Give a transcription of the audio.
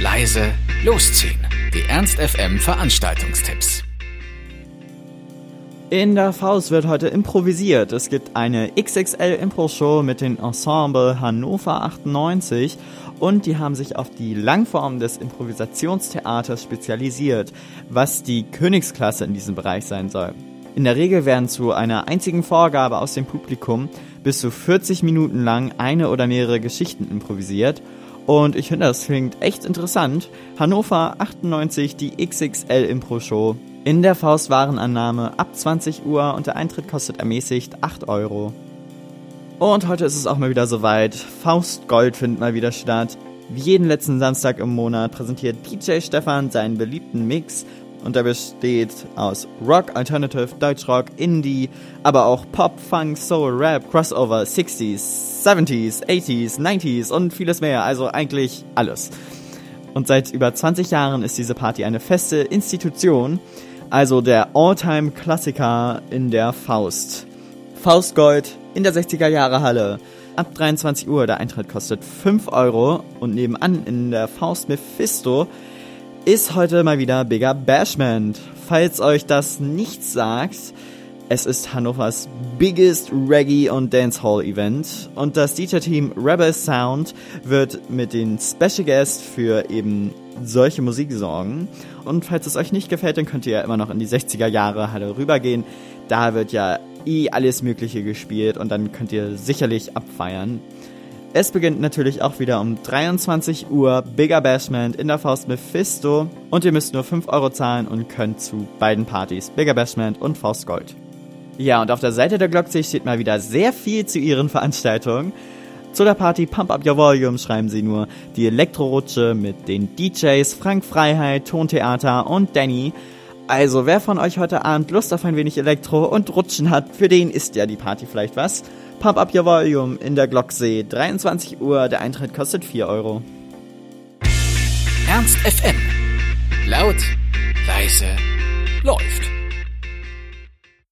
leise, losziehen. Die Ernst FM Veranstaltungstipps. In der Faust wird heute improvisiert. Es gibt eine XXL Impro-Show mit dem Ensemble Hannover 98 und die haben sich auf die Langform des Improvisationstheaters spezialisiert, was die Königsklasse in diesem Bereich sein soll. In der Regel werden zu einer einzigen Vorgabe aus dem Publikum bis zu 40 Minuten lang eine oder mehrere Geschichten improvisiert und ich finde, das klingt echt interessant. Hannover 98, die XXL Impro Show. In der Faustwarenannahme ab 20 Uhr und der Eintritt kostet ermäßigt 8 Euro. Und heute ist es auch mal wieder soweit. Faust Gold findet mal wieder statt. Wie jeden letzten Samstag im Monat präsentiert DJ Stefan seinen beliebten Mix und der besteht aus Rock, Alternative, Deutschrock, Indie, aber auch Pop, Funk, Soul, Rap, Crossover, 60s, 70s, 80s, 90s und vieles mehr, also eigentlich alles. Und seit über 20 Jahren ist diese Party eine feste Institution, also der All-Time-Klassiker in der Faust. Faustgold in der 60er Jahre Halle. Ab 23 Uhr, der Eintritt kostet 5 Euro und nebenan in der Faust Mephisto ist heute mal wieder Bigger Bashment. Falls euch das nichts sagt, es ist Hannovers biggest Reggae und Dancehall Event und das DJ-Team Rebel Sound wird mit den Special Guests für eben solche Musik sorgen. Und falls es euch nicht gefällt, dann könnt ihr ja immer noch in die 60er Jahre Halle rübergehen. Da wird ja eh alles Mögliche gespielt und dann könnt ihr sicherlich abfeiern. Es beginnt natürlich auch wieder um 23 Uhr Bigger Bashment in der Faust Mephisto und ihr müsst nur 5 Euro zahlen und könnt zu beiden Partys, Bigger Bashment und Faust Gold. Ja, und auf der Seite der Glocksee steht mal wieder sehr viel zu ihren Veranstaltungen. Zu der Party Pump Up Your Volume schreiben sie nur die Elektrorutsche mit den DJs Frank Freiheit, Tontheater und Danny. Also wer von euch heute Abend Lust auf ein wenig Elektro und Rutschen hat, für den ist ja die Party vielleicht was. Pump Up Your Volume in der Glocksee, 23 Uhr, der Eintritt kostet 4 Euro. Ernst FM. Laut, leise.